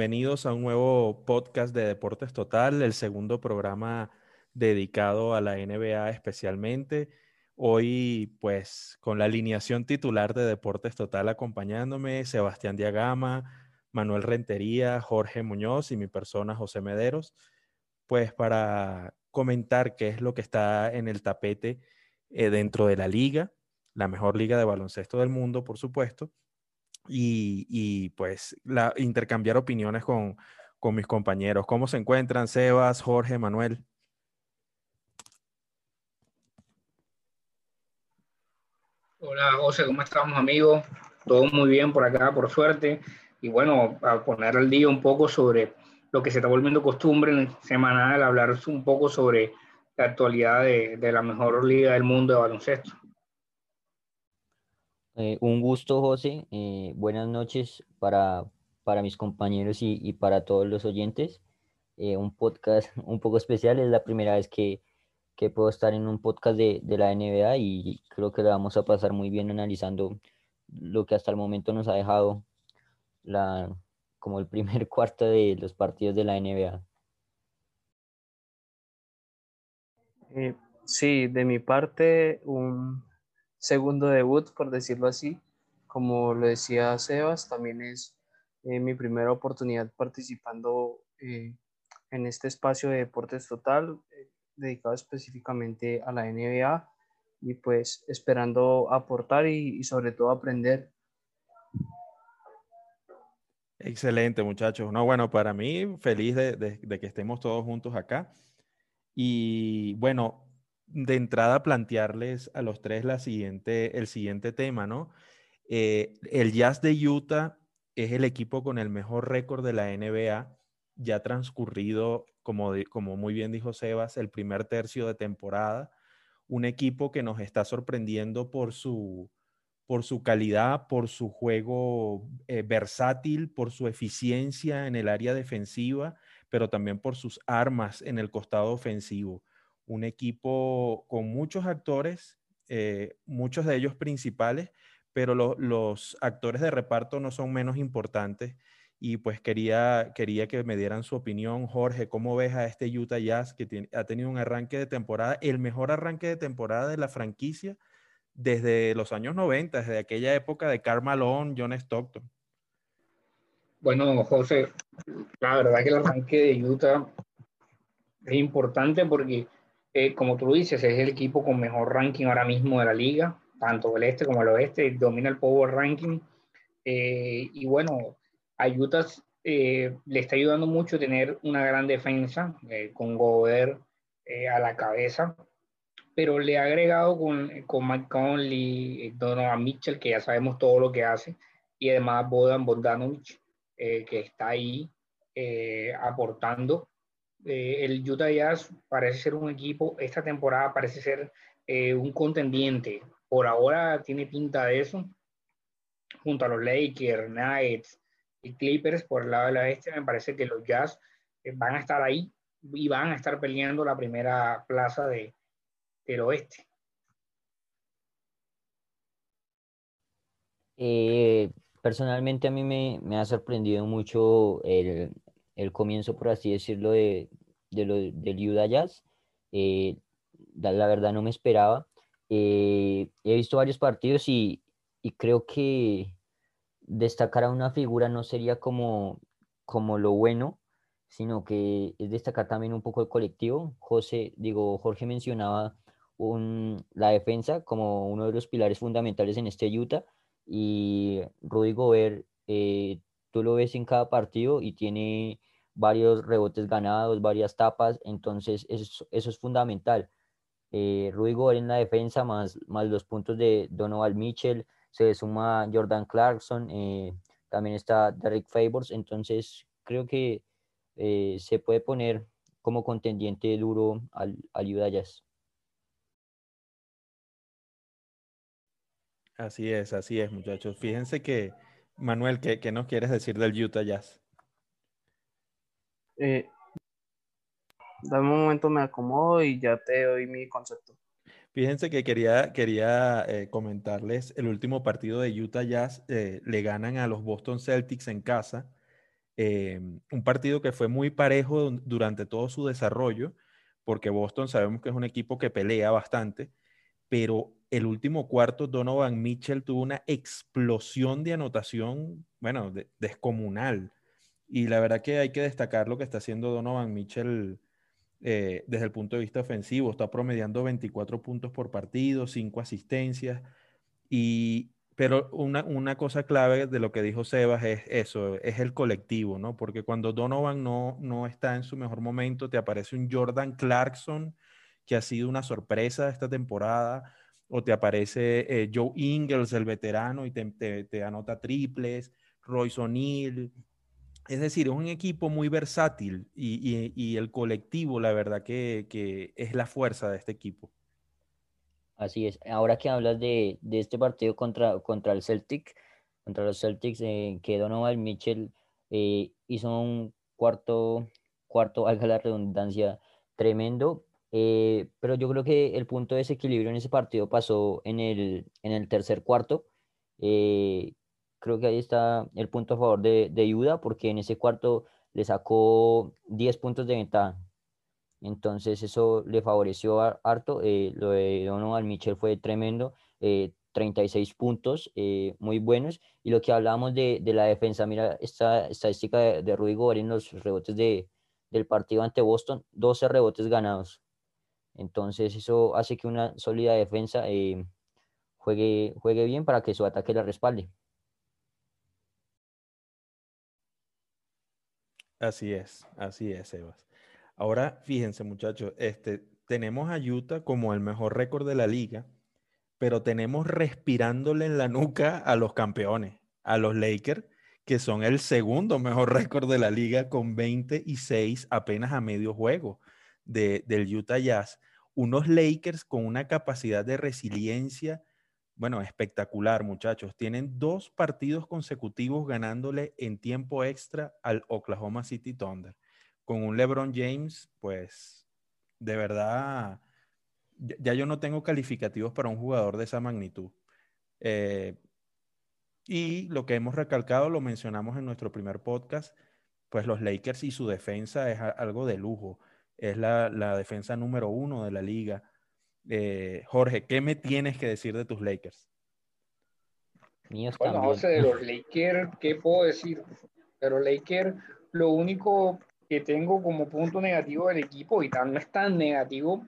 bienvenidos a un nuevo podcast de Deportes Total, el segundo programa dedicado a la NBA especialmente. Hoy, pues, con la alineación titular de Deportes Total acompañándome, Sebastián Diagama, Manuel Rentería, Jorge Muñoz y mi persona, José Mederos, pues para comentar qué es lo que está en el tapete eh, dentro de la liga, la mejor liga de baloncesto del mundo, por supuesto, y, pues la, intercambiar opiniones con, con mis compañeros. ¿Cómo se encuentran Sebas, Jorge, Manuel? Hola José, ¿cómo estamos amigos? Todo muy bien por acá, por suerte. Y bueno, a poner al día un poco sobre lo que se está volviendo costumbre en semanal, hablar un poco sobre la actualidad de, de la mejor liga del mundo de baloncesto. Eh, un gusto, José. Eh, buenas noches para, para mis compañeros y, y, para todos los oyentes. Eh, un podcast un poco especial. Es la primera vez que, que puedo estar en un podcast de, de, la NBA y creo que lo vamos a pasar muy bien analizando lo que hasta el momento nos ha dejado la, como el primer cuarto de los partidos de la NBA. sí, de mi parte, un segundo debut, por decirlo así. Como lo decía Sebas, también es eh, mi primera oportunidad participando eh, en este espacio de Deportes Total, eh, dedicado específicamente a la NBA y pues esperando aportar y, y sobre todo aprender. Excelente, muchachos. No, bueno, para mí, feliz de, de, de que estemos todos juntos acá. Y bueno, de entrada plantearles a los tres el siguiente tema, ¿no? Eh, el Jazz de Utah es el equipo con el mejor récord de la NBA, ya transcurrido, como, muy bien dijo Sebas, el primer tercio de temporada. Un equipo que nos está sorprendiendo por su, por su calidad, por su juego eh, versátil, por su eficiencia en el área defensiva, pero también por sus armas en el costado ofensivo un equipo con muchos actores, eh, muchos de ellos principales, pero lo, los actores de reparto no son menos importantes. Y pues quería, quería que me dieran su opinión, Jorge, ¿cómo ves a este Utah Jazz que ha tenido un arranque de temporada, el mejor arranque de temporada de la franquicia desde los años 90, desde aquella época de Karl Malone, John Stockton? Bueno, José, la verdad que el arranque de Utah es importante porque eh, como tú dices, es el equipo con mejor ranking ahora mismo de la liga, tanto el este como el oeste, domina el Power Ranking. Eh, y bueno, a eh, le está ayudando mucho tener una gran defensa, con Gobert a la cabeza, pero le ha agregado con, con Mike Conley, Donovan Mitchell, que ya sabemos todo lo que hace, y además Bodan Bogdanovic, que está ahí aportando eh, el Utah Jazz parece ser un equipo, esta temporada parece ser eh, un contendiente. Por ahora tiene pinta de eso. Junto a los Lakers, Knights y Clippers por el lado del oeste, me parece que los Jazz eh, van a estar ahí y van a estar peleando la primera plaza de, del oeste. Personalmente a mí me, me, ha sorprendido mucho el, el comienzo, por así decirlo, de, de lo, del Utah Jazz. Eh, la, verdad no me esperaba. Eh, he visto varios partidos y, y, creo que destacar a una figura no sería como, como lo bueno, sino que es destacar también un poco el colectivo. José, digo, Jorge mencionaba un, la defensa como uno de los pilares fundamentales en este Utah y Rudy Gobert, eh, tú lo ves en cada partido y tiene varios rebotes ganados, varias tapas, entonces eso, eso es fundamental. Eh, en la defensa, más, más los puntos de Donovan Mitchell, se suma Jordan Clarkson, eh, también está Derek Favors, entonces creo que eh, se puede poner como contendiente duro al, al. Así es, así es, muchachos. Fíjense que, Manuel, ¿qué, qué nos quieres decir del Utah Jazz? Eh, dame un momento, me acomodo y ya te doy mi concepto. Fíjense que quería, quería eh, comentarles el último partido de Utah Jazz. Eh, le ganan a los Boston Celtics en casa un partido que fue muy parejo durante todo su desarrollo, porque Boston sabemos que es un equipo que pelea bastante, pero el último cuarto Donovan Mitchell tuvo una explosión de anotación, bueno, descomunal. Y la verdad que hay que destacar lo que está haciendo Donovan Mitchell eh, desde el punto de vista ofensivo. Está promediando 24 puntos por partido, 5 asistencias. Y, pero una, una, cosa clave de lo que dijo Sebas es eso, es el colectivo, ¿no? Porque cuando Donovan no, no está en su mejor momento, te aparece un Jordan Clarkson que ha sido una sorpresa esta temporada, o te aparece eh, Joe Ingles, el veterano, y te, te, anota triples, Royce O'Neill. Es decir, es un equipo muy versátil y, y, el colectivo, la verdad, que, que, es la fuerza de este equipo. Así es. Ahora que hablas de, de este partido contra, contra el Celtic, contra los Celtics, eh, que Donovan Mitchell eh, hizo un cuarto, cuarto, valga la redundancia, tremendo, eh, pero yo creo que el punto de desequilibrio en ese partido pasó en el, en el tercer cuarto. Eh, creo que ahí está el punto a favor de, de Yuda, porque en ese cuarto le sacó 10 puntos de ventaja. Entonces eso le favoreció harto. Eh, lo de Donovan Mitchell fue tremendo. 36 puntos muy buenos. Y lo que hablábamos de, de la defensa, mira esta estadística de, de Rudy Gobert en los rebotes de, del partido ante Boston, 12 rebotes ganados. Entonces eso hace que una sólida defensa eh, juegue, juegue bien para que su ataque la respalde. Así es, así es, Sebas. Ahora, fíjense, muchachos, este, tenemos a Utah como el mejor récord de la liga, pero tenemos respirándole en la nuca a los campeones, a los Lakers, que son el segundo mejor récord de la liga con 26 apenas a medio juego del Utah Jazz unos Lakers con una capacidad de resiliencia, bueno, espectacular, muchachos. Tienen dos partidos consecutivos ganándole en tiempo extra al Oklahoma City Thunder. Con un LeBron James, pues, de verdad, ya yo no tengo calificativos para un jugador de esa magnitud. Eh, y lo que hemos recalcado, lo mencionamos en nuestro primer podcast, pues los Lakers y su defensa es algo de lujo es la, defensa número uno de la liga. Eh, Jorge, ¿qué me tienes que decir de tus Lakers? bueno, José, de los Lakers, ¿qué puedo decir? De los Lakers, lo único que tengo como punto negativo del equipo, y tal, no es tan negativo,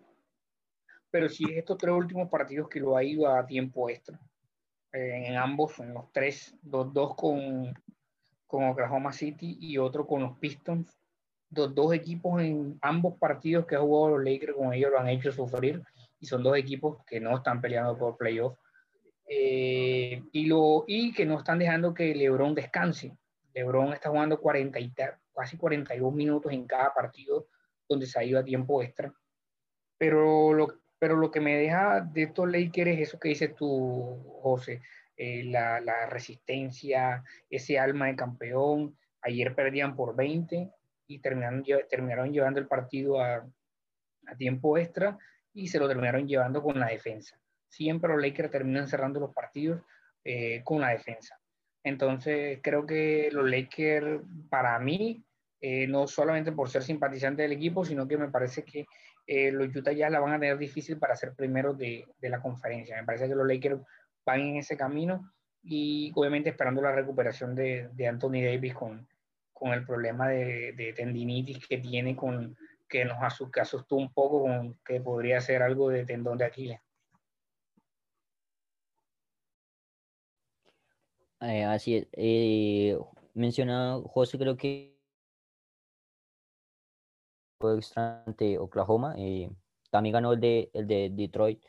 pero sí es estos tres últimos partidos que lo ha ido a tiempo extra. Eh, en ambos, en los tres, dos, dos con, con Oklahoma City y otro con los Pistons los dos equipos en ambos partidos que ha jugado los Lakers con ellos lo han hecho sufrir y son dos equipos que no están peleando por playoff eh, y, lo, y que no están dejando que LeBron descanse. LeBron está jugando 40 y, casi 42 minutos en cada partido donde se ha ido a tiempo extra. Pero lo, pero lo que me deja de estos Lakers es eso que dices tú, José, eh, la, la resistencia, ese alma de campeón. Ayer perdían por 20, terminaron, llevando el partido a, tiempo extra y se lo terminaron llevando con la defensa. Siempre los Lakers terminan cerrando los partidos eh, con la defensa. Entonces creo que los Lakers, para mí, eh, no solamente por ser simpatizante del equipo, sino que me parece que eh, los Utah ya la van a tener difícil para ser primeros de, de la conferencia. Me parece que los Lakers van en ese camino y obviamente esperando la recuperación de, de Anthony Davis con, con el problema de, tendinitis que tiene, con, que nos asustó, un poco con que podría ser algo de tendón de Aquiles. Eh, así es. Eh, menciona José, creo que fue ante Oklahoma. Eh, también ganó el de, el de Detroit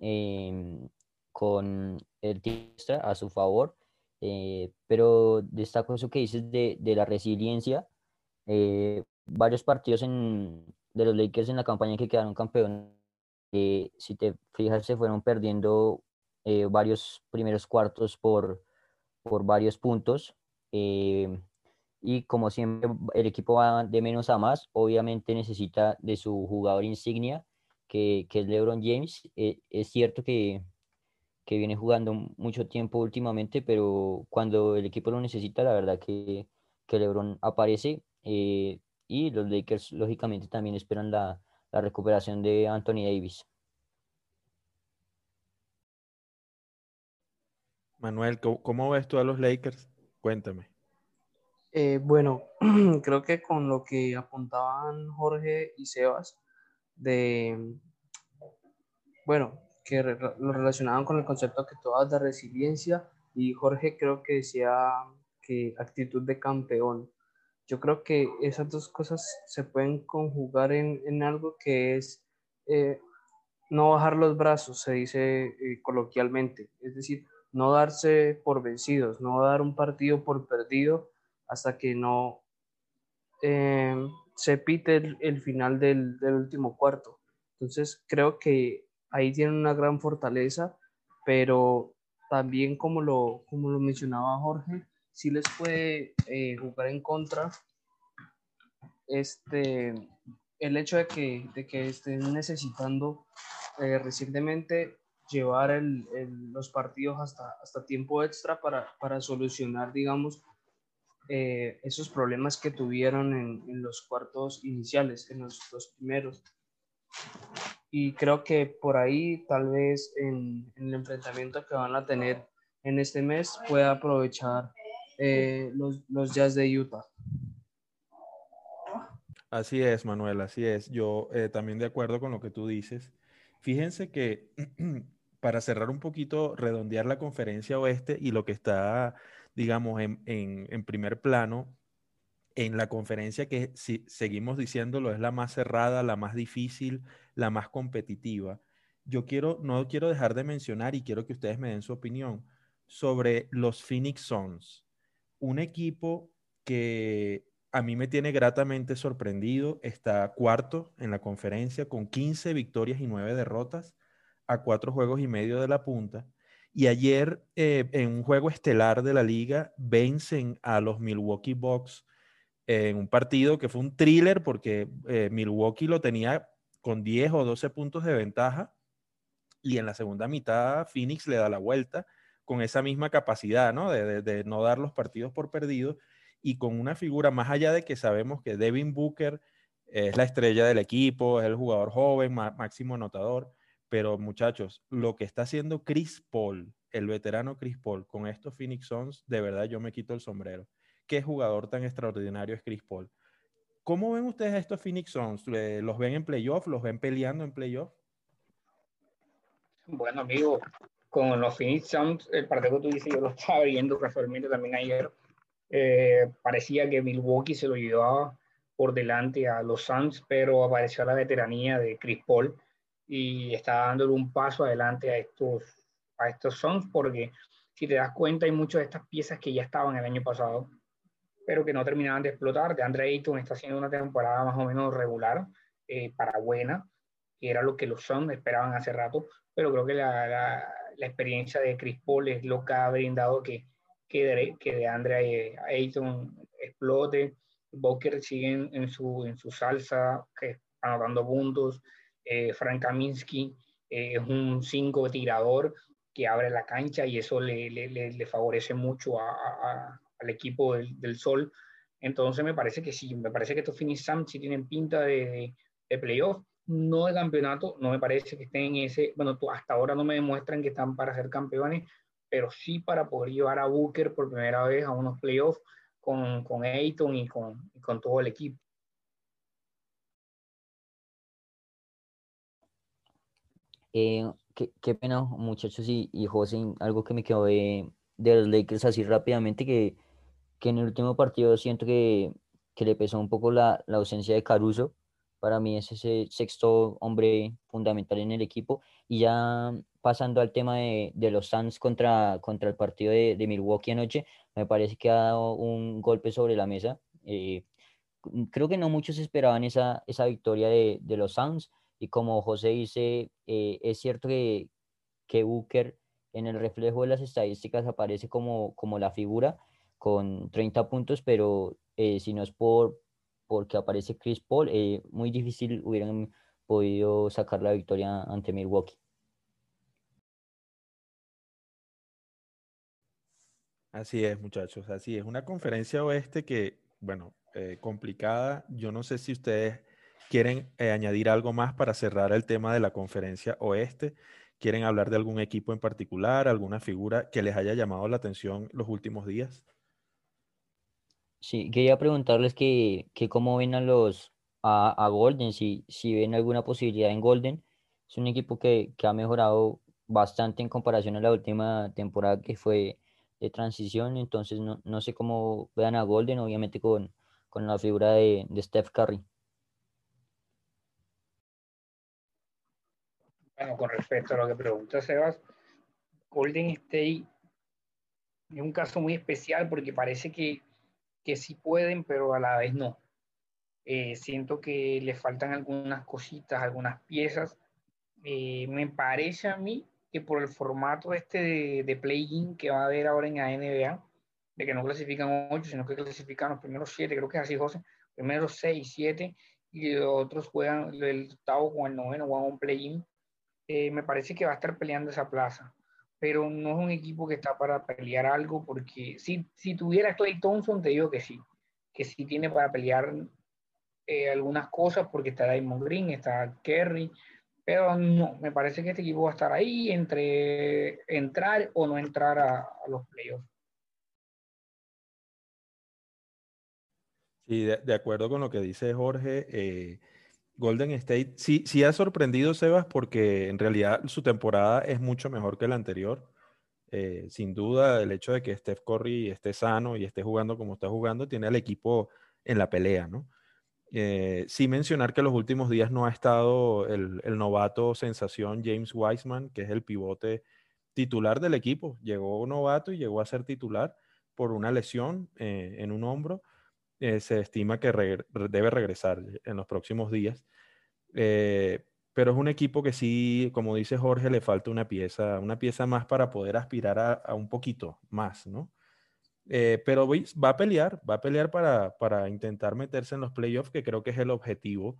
em, con el extra a su favor. Eh, pero destaco eso que dices de, de la resiliencia. Eh, varios partidos en, de los Lakers en la campaña que quedaron campeones, eh, si te fijas, se fueron perdiendo varios primeros cuartos por, por varios puntos. y como siempre, el equipo va de menos a más. Obviamente necesita de su jugador insignia, que, que es LeBron James. es cierto que que viene jugando mucho tiempo últimamente, pero cuando el equipo lo necesita, la verdad que, que LeBron aparece eh, y los Lakers lógicamente también esperan la, la recuperación de Anthony Davis. Manuel, ¿cómo, ves tú a los Lakers? Cuéntame. Eh, bueno, creo que con lo que apuntaban Jorge y Sebas, de, bueno, que lo relacionaban con el concepto que todas de resiliencia y Jorge creo que decía que actitud de campeón. Yo creo que esas dos cosas se pueden conjugar en, en algo que es eh, no bajar los brazos, se dice eh, coloquialmente, es decir, no darse por vencidos, no dar un partido por perdido hasta que no eh, se pite el, final del, del, último cuarto. Entonces creo que ahí tienen una gran fortaleza, pero también como lo, como lo mencionaba Jorge, sí les puede eh, jugar en contra este, el hecho de que, de que estén necesitando eh, recientemente llevar el, los partidos hasta, hasta tiempo extra para, para solucionar, digamos, eh, esos problemas que tuvieron en, en, los cuartos iniciales, en los dos primeros. Y creo que por ahí, tal vez en, en el enfrentamiento que van a tener en este mes, pueda aprovechar eh, los, los Jazz de Utah. Así es, Manuel, así es. Yo eh, también de acuerdo con lo que tú dices. Fíjense que para cerrar un poquito, redondear la conferencia oeste y lo que está, digamos, en, en, primer plano, en la conferencia que si seguimos diciéndolo es la más cerrada, la más difícil, la más competitiva. Yo quiero, no quiero dejar de mencionar y quiero que ustedes me den su opinión sobre los Phoenix Suns un equipo que a mí me tiene gratamente sorprendido. Está cuarto en la conferencia con 15 victorias y 9 derrotas a cuatro juegos y medio de la punta. Y ayer, eh, en un juego estelar de la liga, vencen a los Milwaukee Bucks en un partido que fue un thriller porque eh, Milwaukee lo tenía con 10 o 12 puntos de ventaja y en la segunda mitad Phoenix le da la vuelta con esa misma capacidad, ¿no? De, no dar los partidos por perdidos y con una figura más allá de que sabemos que Devin Booker es la estrella del equipo, es el jugador joven, máximo anotador, pero muchachos, lo que está haciendo Chris Paul, el veterano Chris Paul, con estos Phoenix Suns, de verdad yo me quito el sombrero. Qué jugador tan extraordinario es Chris Paul. ¿Cómo ven ustedes estos Phoenix Suns? ¿Los ven en playoff? ¿Los ven peleando en playoff? Bueno, amigo, con los Phoenix Suns, el partido que tú dices, yo lo estaba viendo casualmente también ayer, eh, parecía que Milwaukee se lo llevaba por delante a los Suns, pero apareció la veteranía de Chris Paul y está dándole un paso adelante a estos, a estos Suns, porque si te das cuenta hay muchas de estas piezas que ya estaban el año pasado, pero que no terminaban de explotar. De Andre Ayton está haciendo una temporada más o menos regular, eh, para buena, que era lo que los Suns esperaban hace rato, pero creo que la, la experiencia de Chris Paul es lo que ha brindado que, que, de, que de Andre Ayton explote. Booker sigue en, su, en su salsa, que anotando puntos. Eh, Frank Kaminsky eh, es un 5 tirador que abre la cancha y eso le, le, le favorece mucho a, al equipo del, Sol. Entonces me parece que sí, me parece que estos Phoenix Suns sí tienen pinta de, de playoff no de campeonato, no me parece que estén en ese, bueno, hasta ahora no me demuestran que están para ser campeones, pero sí para poder llevar a Booker por primera vez a unos playoffs con, con Ayton y con, con todo el equipo. Eh, qué, pena, muchachos y, y José, algo que me quedó de, de los Lakers así rápidamente, que, que en el último partido siento que, que le pesó un poco la, la ausencia de Caruso para mí es ese sexto hombre fundamental en el equipo. Y ya pasando al tema de, de los Suns contra, contra el partido de, de, Milwaukee anoche, me parece que ha dado un golpe sobre la mesa. Eh, creo que no muchos esperaban esa, esa victoria de, de los Suns. Y como José dice, eh, es cierto que, que Booker en el reflejo de las estadísticas aparece como, como la figura con 30 puntos, pero eh, si no es por, porque aparece Chris Paul, eh, muy difícil hubieran podido sacar la victoria ante Milwaukee. Así es, muchachos, así es. Una conferencia oeste que, bueno, eh, complicada. Yo no sé si ustedes quieren añadir algo más para cerrar el tema de la conferencia oeste. ¿Quieren hablar de algún equipo en particular, alguna figura que les haya llamado la atención los últimos días? Sí, quería preguntarles que, que cómo ven a los a, a Golden, si, si ven alguna posibilidad en Golden. Es un equipo que, que ha mejorado bastante en comparación a la última temporada que fue de transición, entonces no, no sé cómo vean a Golden, obviamente con, con la figura de, de Steph Curry. Bueno, con respecto a lo que pregunta Sebas, Golden State es un caso muy especial porque parece que, que sí pueden, pero a la vez no. Eh, siento que le faltan algunas cositas, algunas piezas. Eh, me parece a mí que por el formato este de, de play-in que va a haber ahora en la NBA, de que no clasifican ocho, sino que clasifican los primeros siete, creo que es así, José, primeros seis, siete, y los otros juegan el octavo con el noveno, juegan un play-in. Eh, me parece que va a estar peleando esa plaza, pero no es un equipo que está para pelear algo, porque si, si tuviera Clay Thompson, te digo que sí, que sí tiene para pelear eh, algunas cosas, porque está Diamond Green, está Kerry, pero no, me parece que este equipo va a estar ahí entre entrar o no entrar a, los playoffs. Sí, de, de, acuerdo con lo que dice Jorge, eh, Golden State sí, sí ha sorprendido, Sebas, porque en realidad su temporada es mucho mejor que la anterior. Eh, sin duda, el hecho de que Steph Curry esté sano y esté jugando como está jugando, tiene al equipo en la pelea, ¿no? Eh, sí mencionar que los últimos días no ha estado el, el, novato sensación James Wiseman, que es el pivote titular del equipo. Llegó novato y llegó a ser titular por una lesión eh, en un hombro eh, se estima que debe regresar en los próximos días. Eh, pero es un equipo que sí, como dice Jorge, le falta una pieza, una pieza más para poder aspirar a, a un poquito más, ¿no? Eh, pero va a pelear, va a pelear para, para intentar meterse en los playoffs, que creo que es el objetivo.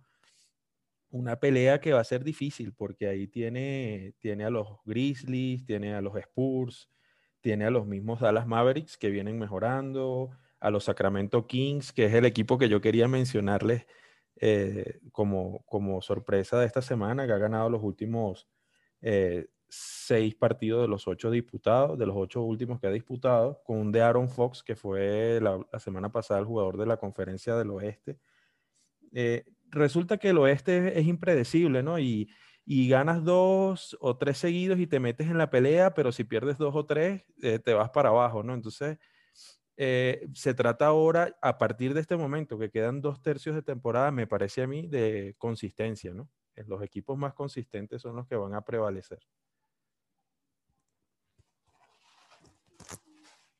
Una pelea que va a ser difícil, porque ahí tiene, tiene a los Grizzlies, tiene a los Spurs, tiene a los mismos Dallas Mavericks que vienen mejorando, a los Sacramento Kings, que es el equipo que yo quería mencionarles eh, como, como sorpresa de esta semana, que ha ganado los últimos eh, seis partidos de los ocho disputados, de los ocho últimos que ha disputado, con un de Aaron Fox, que fue la, semana pasada el jugador de la conferencia del oeste. Eh, resulta que el oeste es, es impredecible, ¿no? Y, y, ganas dos o tres seguidos y te metes en la pelea, pero si pierdes dos o tres, te vas para abajo, ¿no? Entonces, eh, se trata ahora, a partir de este momento, que quedan dos tercios de temporada, me parece a mí, de consistencia, ¿no? Eh, los equipos más consistentes son los que van a prevalecer.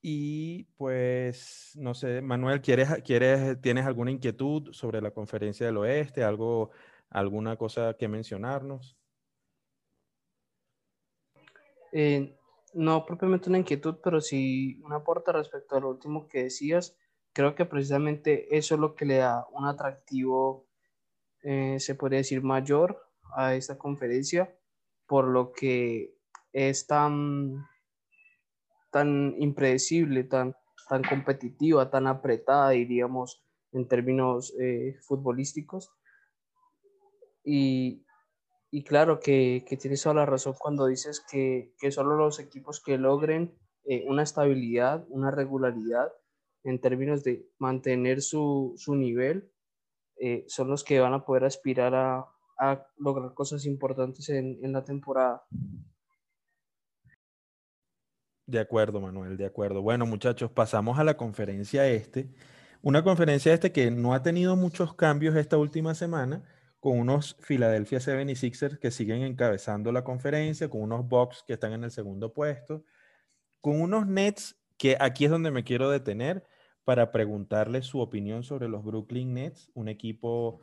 Y pues, no sé, Manuel, ¿quieres, quieres, ¿tienes alguna inquietud sobre la conferencia del oeste? ¿Algo, ¿Alguna cosa que mencionarnos? Eh, no propiamente una inquietud, pero sí un aporte respecto a lo último que decías. Creo que precisamente eso es lo que le da un atractivo, eh, se podría decir, mayor a esta conferencia, por lo que es tan, tan impredecible, tan, tan competitiva, tan apretada, diríamos, en términos eh, futbolísticos. Y, y claro que, que, tienes toda la razón cuando dices que, que solo los equipos que logren eh, una estabilidad, una regularidad en términos de mantener su, su nivel, eh, son los que van a poder aspirar a, a lograr cosas importantes en, en, la temporada. De acuerdo, Manuel, de acuerdo. Bueno, muchachos, pasamos a la conferencia este. Una conferencia este que no ha tenido muchos cambios esta última semana, con unos Philadelphia 76ers que siguen encabezando la conferencia, con unos Bucks que están en el segundo puesto, con unos Nets que aquí es donde me quiero detener para preguntarle su opinión sobre los Brooklyn Nets, un equipo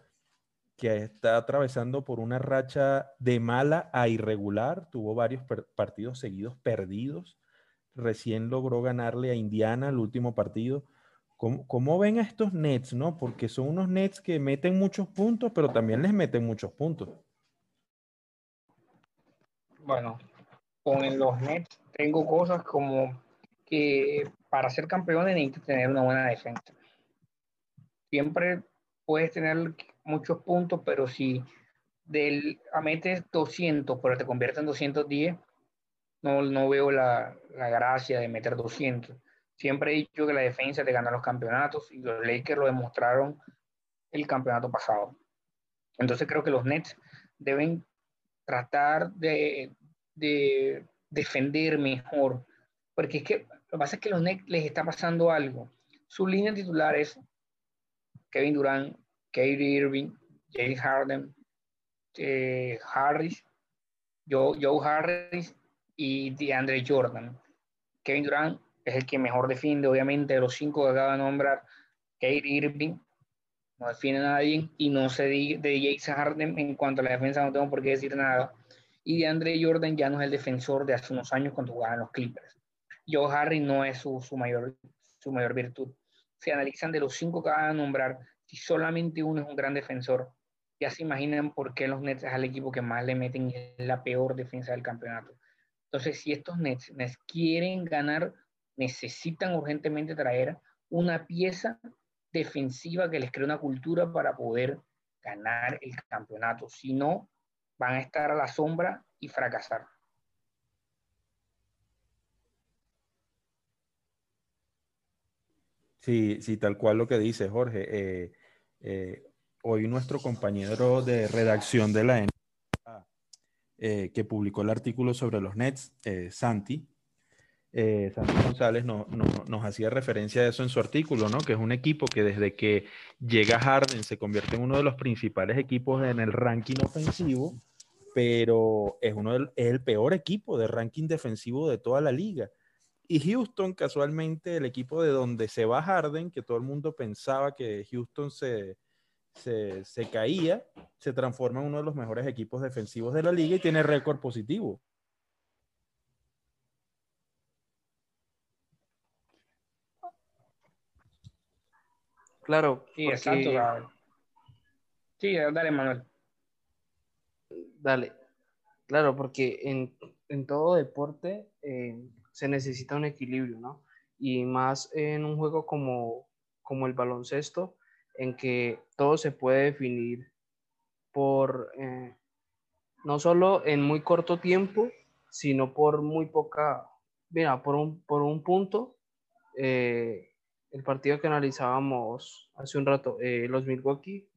que está atravesando por una racha de mala a irregular, tuvo varios partidos seguidos perdidos, recién logró ganarle a Indiana el último partido, ¿Cómo, ¿Cómo, ven estos Nets, no? Porque son unos Nets que meten muchos puntos, pero también les meten muchos puntos. Bueno, con los Nets tengo cosas como que para ser campeones necesitas tener una buena defensa. Siempre puedes tener muchos puntos, pero si del, a metes 200, pero te conviertes en 210, no, no veo la, la, gracia de meter 200. Siempre he dicho que la defensa te gana los campeonatos y los Lakers lo demostraron el campeonato pasado. Entonces creo que los Nets deben tratar de, de defender mejor, porque es que lo que pasa es que los Nets les está pasando algo. Su línea titular es Kevin Durant, Katie Irving, James Harden, eh, Harris, Joe, Joe Harris y DeAndre Jordan. Kevin Durant es el que mejor defiende, obviamente, de los cinco que acaba de nombrar. Kate Irving no defiende a nadie y no sé de, de Jason Harden en cuanto a la defensa, no tengo por qué decir nada. Y DeAndre Jordan ya no es el defensor de hace unos años cuando jugaban los Clippers. Joe Harris no es su, mayor, su mayor virtud. Se analizan de los cinco que acaba de nombrar, si solamente uno es un gran defensor, ya se imaginan por qué los Nets es el equipo que más le meten y la peor defensa del campeonato. Entonces, si estos Nets quieren ganar, necesitan urgentemente traer una pieza defensiva que les cree una cultura para poder ganar el campeonato. Si no, van a estar a la sombra y fracasar. Sí, sí, tal cual lo que dice Jorge. Eh, eh, hoy nuestro compañero de redacción de la NBA, eh, que publicó el artículo sobre los Nets, Santi, eh, Santi González no, nos hacía referencia a eso en su artículo, ¿no? Que es un equipo que desde que llega Harden se convierte en uno de los principales equipos en el ranking ofensivo, pero es, uno del, el peor equipo de ranking defensivo de toda la liga. Y Houston, casualmente, el equipo de donde se va Harden, que todo el mundo pensaba que Houston se, se, se, caía, se transforma en uno de los mejores equipos defensivos de la liga y tiene récord positivo. Claro. Sí, exacto. Sí, dale, Manuel. Dale. Claro, porque en, en todo deporte eh, se necesita un equilibrio, ¿no? Y más en un juego como, como el baloncesto, en que todo se puede definir por, eh, no solo en muy corto tiempo, sino por muy poca, mira, por un, por un punto, eh, el partido que analizábamos hace un rato, eh, los Milwaukee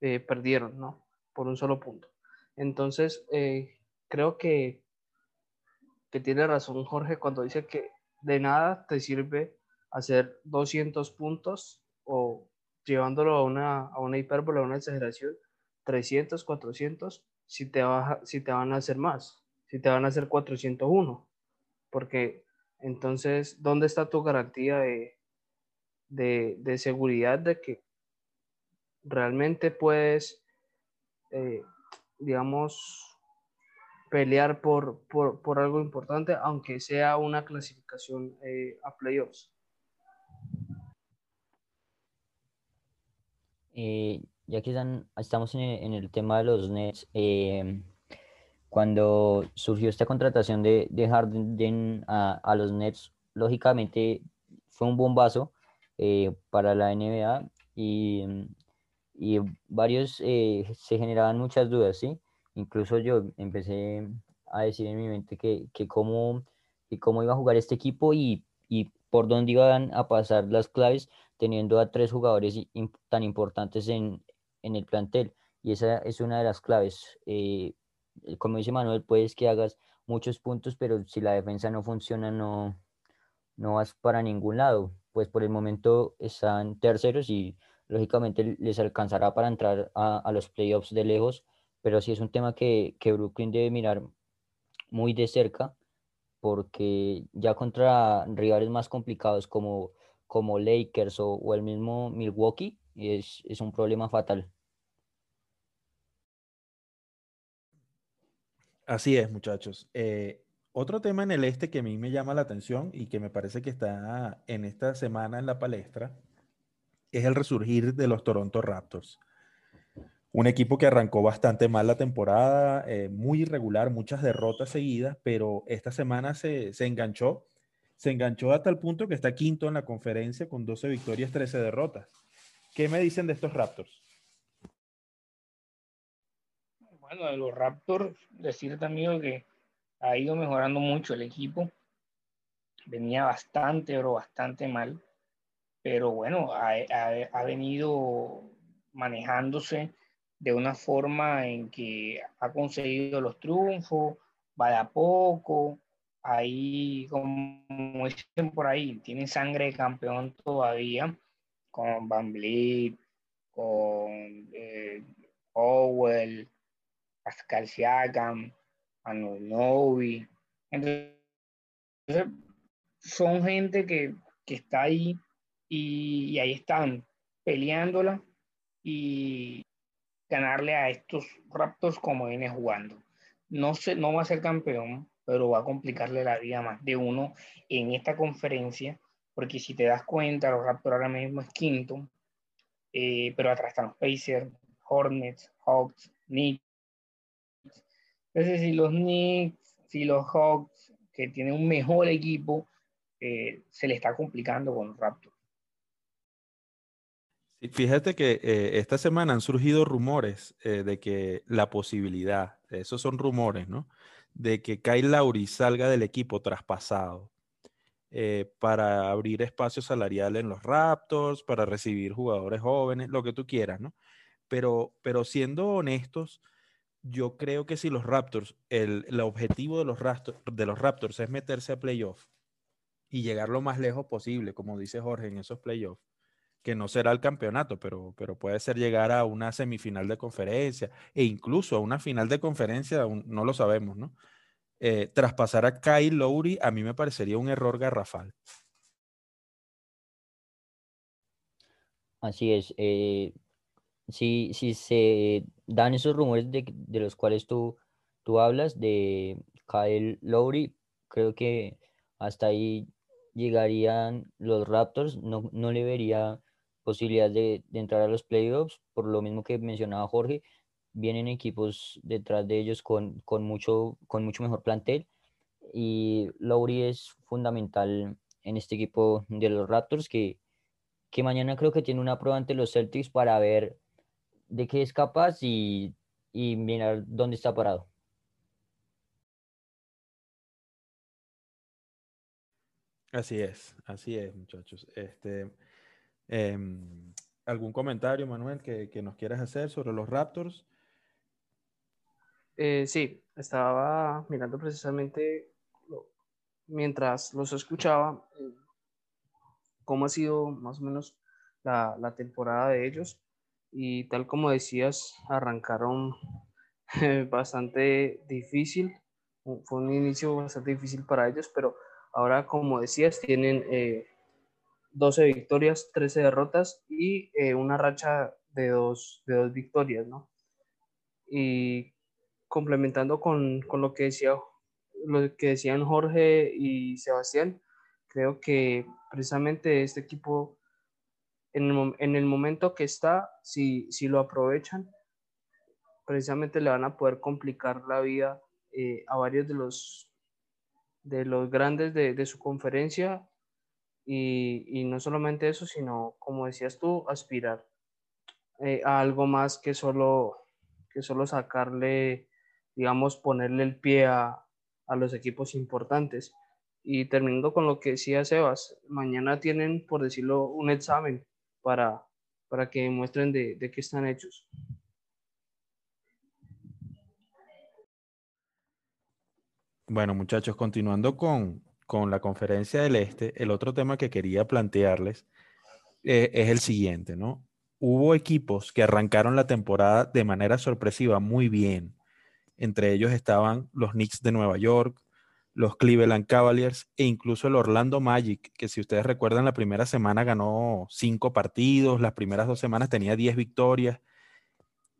eh, perdieron, ¿no? Por un solo punto. Entonces, eh, creo que, que tiene razón Jorge cuando dice que de nada te sirve hacer 200 puntos o llevándolo a una, a una hipérbole, a una exageración, 300, 400, si te, si te van a hacer más, si te van a hacer 401, porque entonces, ¿dónde está tu garantía de, de, de seguridad de que realmente puedes, eh, digamos, pelear por, por, por, algo importante, aunque sea una clasificación eh, a playoffs? Eh, ya que están, estamos en el, en el, tema de los Nets, eh, cuando surgió esta contratación de, de Harden a, a, los Nets, lógicamente fue un bombazo eh, para la NBA y, y varios eh, se generaban muchas dudas, ¿sí? Incluso yo empecé a decir en mi mente que, que, cómo, que cómo iba a jugar este equipo y, y por dónde iban a pasar las claves teniendo a tres jugadores tan importantes en, en, el plantel. Y esa es una de las claves. Eh, como dice Manuel, puedes que hagas muchos puntos, pero si la defensa no funciona, no, no vas para ningún lado. Pues por el momento están terceros y lógicamente les alcanzará para entrar a, los playoffs de lejos, pero sí es un tema que, que Brooklyn debe mirar muy de cerca porque ya contra rivales más complicados como como Lakers o, o el mismo Milwaukee, es, es, un problema fatal. Así es, muchachos. Eh, otro tema en el este que a mí me llama la atención y que me parece que está en esta semana en la palestra es el resurgir de los Toronto Raptors. Un equipo que arrancó bastante mal la temporada, eh, muy irregular, muchas derrotas seguidas, pero esta semana se, se enganchó se enganchó hasta el punto que está quinto en la conferencia con 12 victorias, 13 derrotas. ¿Qué me dicen de estos Raptors? Bueno, de los Raptors, decirte amigo que ha ido mejorando mucho el equipo. Venía bastante, pero bastante mal. Pero bueno, ha, ha venido manejándose de una forma en que ha conseguido los triunfos, va de a poco, ahí, como dicen por ahí, tiene sangre de campeón todavía, con Van Vliet, con eh, Powell, Pascal Siakam, Novi. Entonces, son gente que, está ahí y, y, ahí están peleándola y ganarle a estos Raptors como viene jugando. No, sé, no va a ser campeón, pero va a complicarle la vida más de uno en esta conferencia, porque si te das cuenta, los Raptors ahora mismo es quinto, eh, pero atrás están los Pacers, Hornets, Hawks, Knicks. Entonces, si los Knicks, si los Hawks, que tienen un mejor equipo, eh, se le está complicando con los Raptors. fíjate que eh, esta semana han surgido rumores de que la posibilidad, esos son rumores, ¿no? de que Kyle Lowry salga del equipo traspasado eh, para abrir espacio salarial en los Raptors, para recibir jugadores jóvenes, lo que tú quieras, ¿no? Pero, pero siendo honestos, yo creo que si los Raptors, el, el objetivo de los, Raptors, de los Raptors es meterse a playoffs y llegar lo más lejos posible, como dice Jorge, en esos playoffs, que no será el campeonato, pero, pero puede ser llegar a una semifinal de conferencia e incluso a una final de conferencia, no lo sabemos, ¿no? Eh, traspasar a Kyle Lowry a mí me parecería un error garrafal. Así es. Eh, si, se dan esos rumores de, los cuales tú, tú hablas, de Kyle Lowry, creo que hasta ahí llegarían los Raptors. No, no le vería posibilidad de, entrar a los playoffs, por lo mismo que mencionaba Jorge, vienen equipos detrás de ellos con, mucho, con mucho mejor plantel y Lowry es fundamental en este equipo de los Raptors que, que mañana creo que tiene una prueba ante los Celtics para ver de qué es capaz y, y mirar dónde está parado. Así es, así es, muchachos. Este, Em, ¿Algún comentario, Manuel, que, nos quieras hacer sobre los Raptors? Eh, sí, estaba mirando precisamente mientras los escuchaba eh, cómo ha sido más o menos la, temporada de ellos y tal como decías, arrancaron bastante difícil, fue un inicio bastante difícil para ellos, pero ahora como decías, tienen eh, 12 victorias, 13 derrotas y eh, una racha de dos, de dos victorias, ¿no? Y complementando con, con, lo que decía lo que decían Jorge y Sebastián, creo que precisamente este equipo en el, en el momento que está, si, si, lo aprovechan, precisamente le van a poder complicar la vida eh, a varios de los, de los grandes de, de su conferencia y, no solamente eso, sino, como decías tú, aspirar eh, a algo más que solo, que solo sacarle, digamos, ponerle el pie a, los equipos importantes. Y terminando con lo que decía Sebas, mañana tienen, por decirlo, un examen para, para que muestren de, de qué están hechos. Bueno, muchachos, continuando con, con la conferencia del Este, el otro tema que quería plantearles eh, es el siguiente, ¿no? Hubo equipos que arrancaron la temporada de manera sorpresiva muy bien. Entre ellos estaban los Knicks de Nueva York, los Cleveland Cavaliers e incluso el Orlando Magic, que si ustedes recuerdan, la primera semana ganó cinco partidos, las primeras dos semanas tenía diez victorias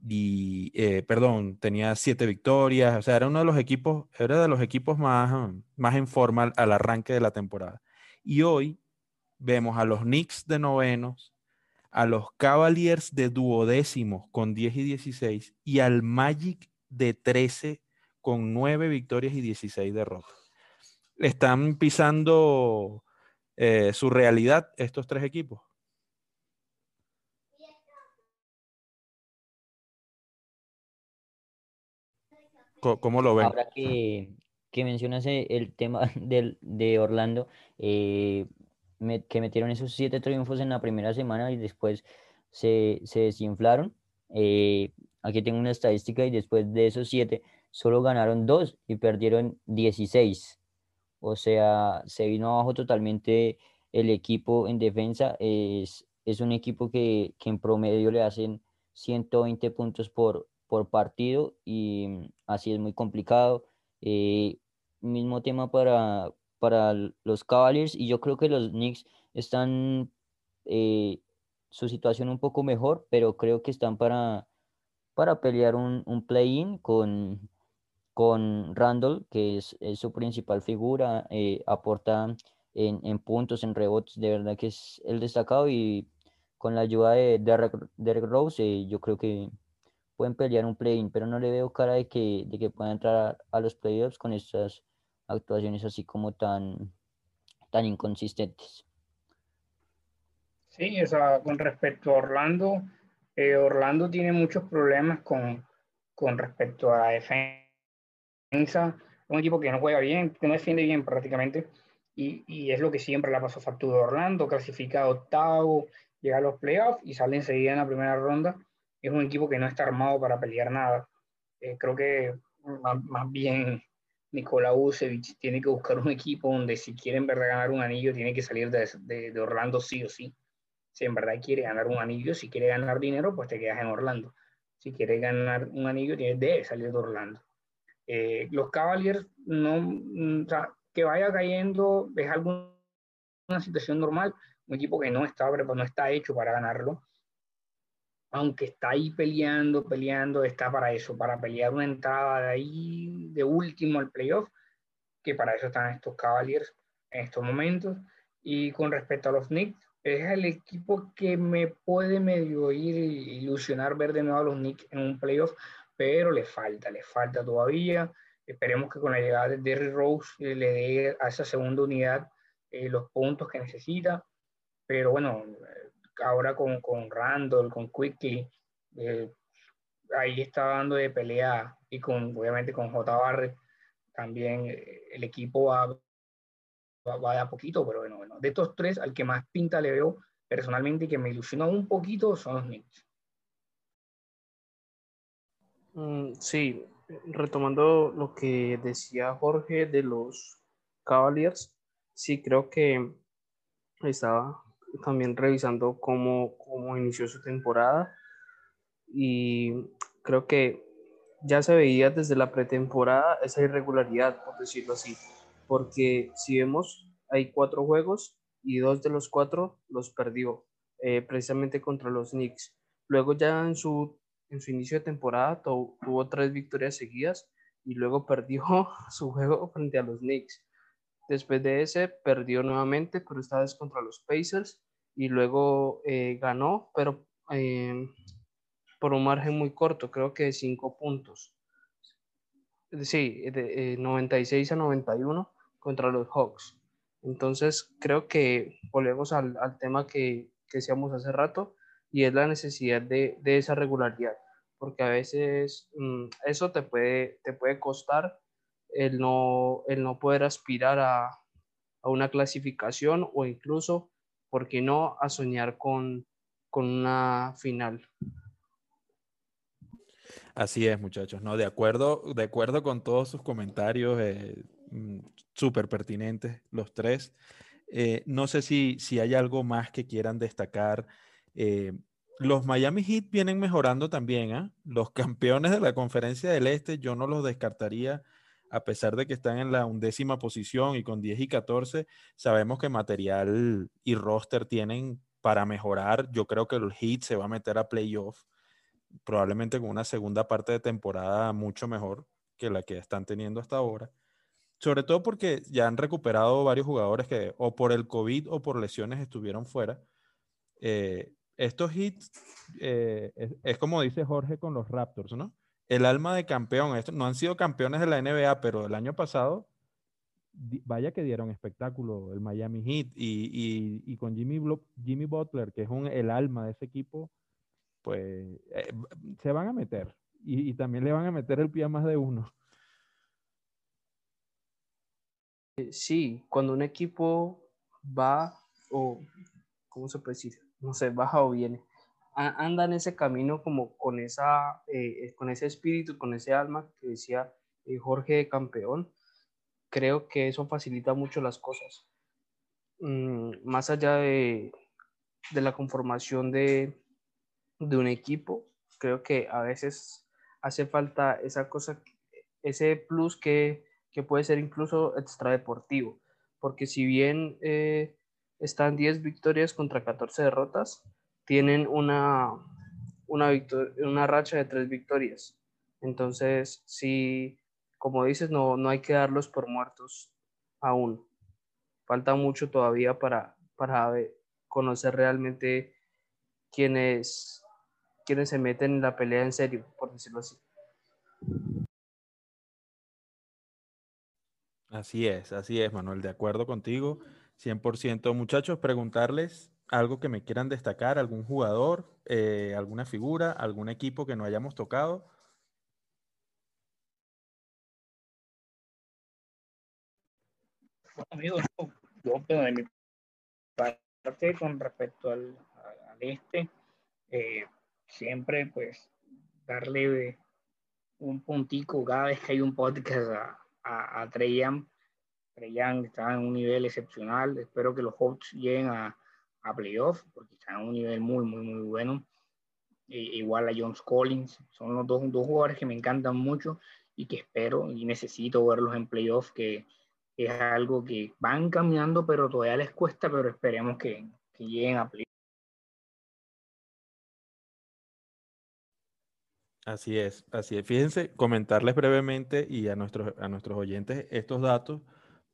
y, eh, perdón, tenía siete victorias, o sea, era uno de los equipos, era de los equipos más, más en forma al arranque de la temporada. Y hoy vemos a los Knicks de novenos, a los Cavaliers de duodécimos con 10 y 16 y al Magic de 13 con 9 victorias y 16 derrotas. Están pisando eh, su realidad estos tres equipos. ¿Cómo lo ven? Ahora que, que mencionas eh, el tema del, de Orlando, eh, que metieron esos siete triunfos en la primera semana y después se, se desinflaron. Eh, aquí tengo una estadística y después de esos siete solo ganaron dos y perdieron 16. O sea, se vino abajo totalmente el equipo en defensa. Es, es un equipo que, que en promedio le hacen 120 puntos por, por partido y mm, así es muy complicado. Eh, mismo tema para, para los Cavaliers y yo creo que los Knicks están eh, su situación un poco mejor, pero creo que están para, para pelear un, un play-in con, con Randall, que es, su principal figura, eh, aporta en, en, puntos, en rebotes, de verdad que es el destacado y con la ayuda de Derek, Rose, yo creo que pueden pelear un play-in, pero no le veo cara de que, de que puedan entrar a, los playoffs con estas actuaciones así como tan, tan inconsistentes. Sí, o sea, con respecto a Orlando, eh, Orlando tiene muchos problemas con, con respecto a la defensa. Un equipo que no juega bien, que no defiende bien prácticamente, y, y es lo que siempre le pasó factura Orlando, clasifica octavo, llega a los playoffs y sale enseguida en la primera ronda es un equipo que no está armado para pelear nada. Eh, creo que más, bien Nikola Vucevic tiene que buscar un equipo donde si quiere en verdad ganar un anillo, tiene que salir de, de, Orlando sí o sí. Si en verdad quiere ganar un anillo, si quiere ganar dinero, pues te quedas en Orlando. Si quiere ganar un anillo, tienes de salir de Orlando. Eh, los Cavaliers, no, mm, o que vaya cayendo es alguna situación normal. Un equipo que no está, no está hecho para ganarlo aunque está ahí peleando, peleando, está para eso, para pelear una entrada de ahí de último al playoff, que para eso están estos Cavaliers en estos momentos. Y con respecto a los Knicks, es el equipo que me puede medio ir ilusionar ver de nuevo a los Knicks en un playoff, pero le falta, le falta todavía. Esperemos que con la llegada de Derry Rose eh, le dé a esa segunda unidad eh, los puntos que necesita. Pero bueno, ahora con, con Randall, con Quickly, eh, ahí está dando de pelea y con, obviamente con J. Barrett, también eh, el equipo va, va, de a poquito, pero bueno, bueno, de estos tres, al que más pinta le veo personalmente y que me ilusiona un poquito son los Knicks. Mm, sí, retomando lo que decía Jorge de los Cavaliers, sí creo que estaba también revisando cómo, cómo inició su temporada y creo que ya se veía desde la pretemporada esa irregularidad, por decirlo así, porque si vemos, hay cuatro juegos y dos de los cuatro los perdió, eh, precisamente contra los Knicks. Luego ya en su, en su inicio de temporada tuvo tres victorias seguidas y luego perdió su juego frente a los Knicks. Después de ese perdió nuevamente, pero esta vez contra los Pacers y luego eh, ganó, pero eh, por un margen muy corto, creo que de 5 puntos. Sí, de 96 eh, a 91 contra los Hawks. Entonces, creo que volvemos al, al tema que, que, decíamos hace rato y es la necesidad de, de esa regularidad, porque a veces mm, eso te puede, te puede costar el no, el no poder aspirar a, a una clasificación o incluso ¿por qué no a soñar con, una final? Así es, muchachos, ¿no? De acuerdo, de acuerdo con todos sus comentarios, eh, mm, súper pertinentes los tres. Eh, no sé si, si hay algo más que quieran destacar. Eh, los Miami Heat vienen mejorando también, ¿ah? Los campeones de la conferencia del Este, yo no los descartaría a pesar de que están en la undécima posición y con 10 y 14, sabemos que material y roster tienen para mejorar. Yo creo que el Heat se va a meter a playoff, probablemente con una segunda parte de temporada mucho mejor que la que están teniendo hasta ahora. Sobre todo porque ya han recuperado varios jugadores que o por el COVID o por lesiones estuvieron fuera. Eh, estos hits eh, es como dice Jorge con los Raptors, ¿no? el alma de campeón. Esto, no han sido campeones de la NBA, pero el año pasado vaya que dieron espectáculo el Miami Heat y, con Jimmy, Jimmy Butler, que es un, el alma de ese equipo, pues eh, se van a meter y, también le van a meter el pie a más de uno. Eh, sí, cuando un equipo va o, ¿cómo se puede? No sé, baja o viene, anda en ese camino como con, esa, eh, con ese espíritu, con ese alma que decía Jorge de campeón, creo que eso facilita mucho las cosas. Mm, más allá de, de la conformación de, de, un equipo, creo que a veces hace falta esa cosa, ese plus que, que puede ser incluso extradeportivo, porque si bien eh, están 10 victorias contra 14 derrotas, tienen una, una, una racha de 3 victorias. Entonces, si como dices, no, no hay que darlos por muertos aún. Falta mucho todavía para, para conocer realmente quiénes, quiénes se meten en la pelea en serio, por decirlo así. Así es, así es, Manuel, de acuerdo contigo, 100%. Muchachos, preguntarles algo que me quieran destacar, algún jugador, eh, alguna figura, algún equipo que no hayamos tocado Bueno, amigos, yo, de mi parte, con respecto al, este, eh, siempre pues darle un puntico cada vez que hay un podcast a, a, a Young. está en un nivel excepcional. Espero que los Hawks lleguen a, a playoff porque están en un nivel muy, muy, muy bueno. igual a Jones Collins. Son los dos, dos jugadores que me encantan mucho y que espero y necesito verlos en playoff que es algo que van caminando, pero todavía les cuesta, pero esperemos que, lleguen a aplicar. Así es, así es. Fíjense, comentarles brevemente y a nuestros, a nuestros oyentes estos datos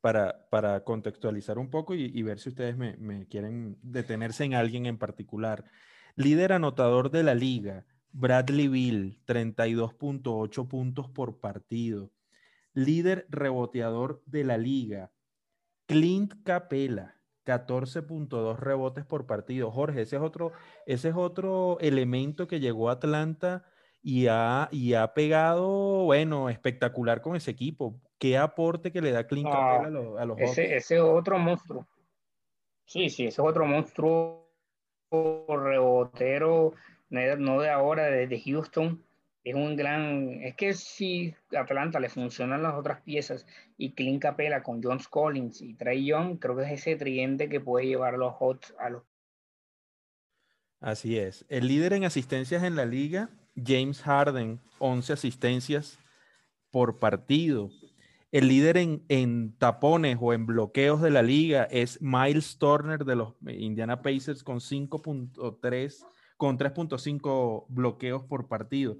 para, para contextualizar un poco y, ver si ustedes me, me, quieren detenerse en alguien en particular. Líder anotador de la liga, Bradley Bill, 32.8 puntos por partido líder reboteador de la liga. Clint Capela, 14.2 rebotes por partido. Jorge, ese es otro, ese es otro elemento que llegó a Atlanta y ha, y ha pegado, bueno, espectacular con ese equipo. ¿Qué aporte que le da Clint Capela a los, a ese, ese otro monstruo. Sí, sí, ese otro monstruo rebotero, no de ahora, desde Houston es un gran, es que si Atlanta le funcionan las otras piezas y Clint Capela con John Collins y Trey Young, creo que es ese triente que puede llevar a los Hawks a los... Así es. El líder en asistencias en la liga, James Harden, 11 asistencias por partido. El líder en, en tapones o en bloqueos de la liga es Miles Turner de los Indiana Pacers con 5.3, con 3.5 bloqueos por partido.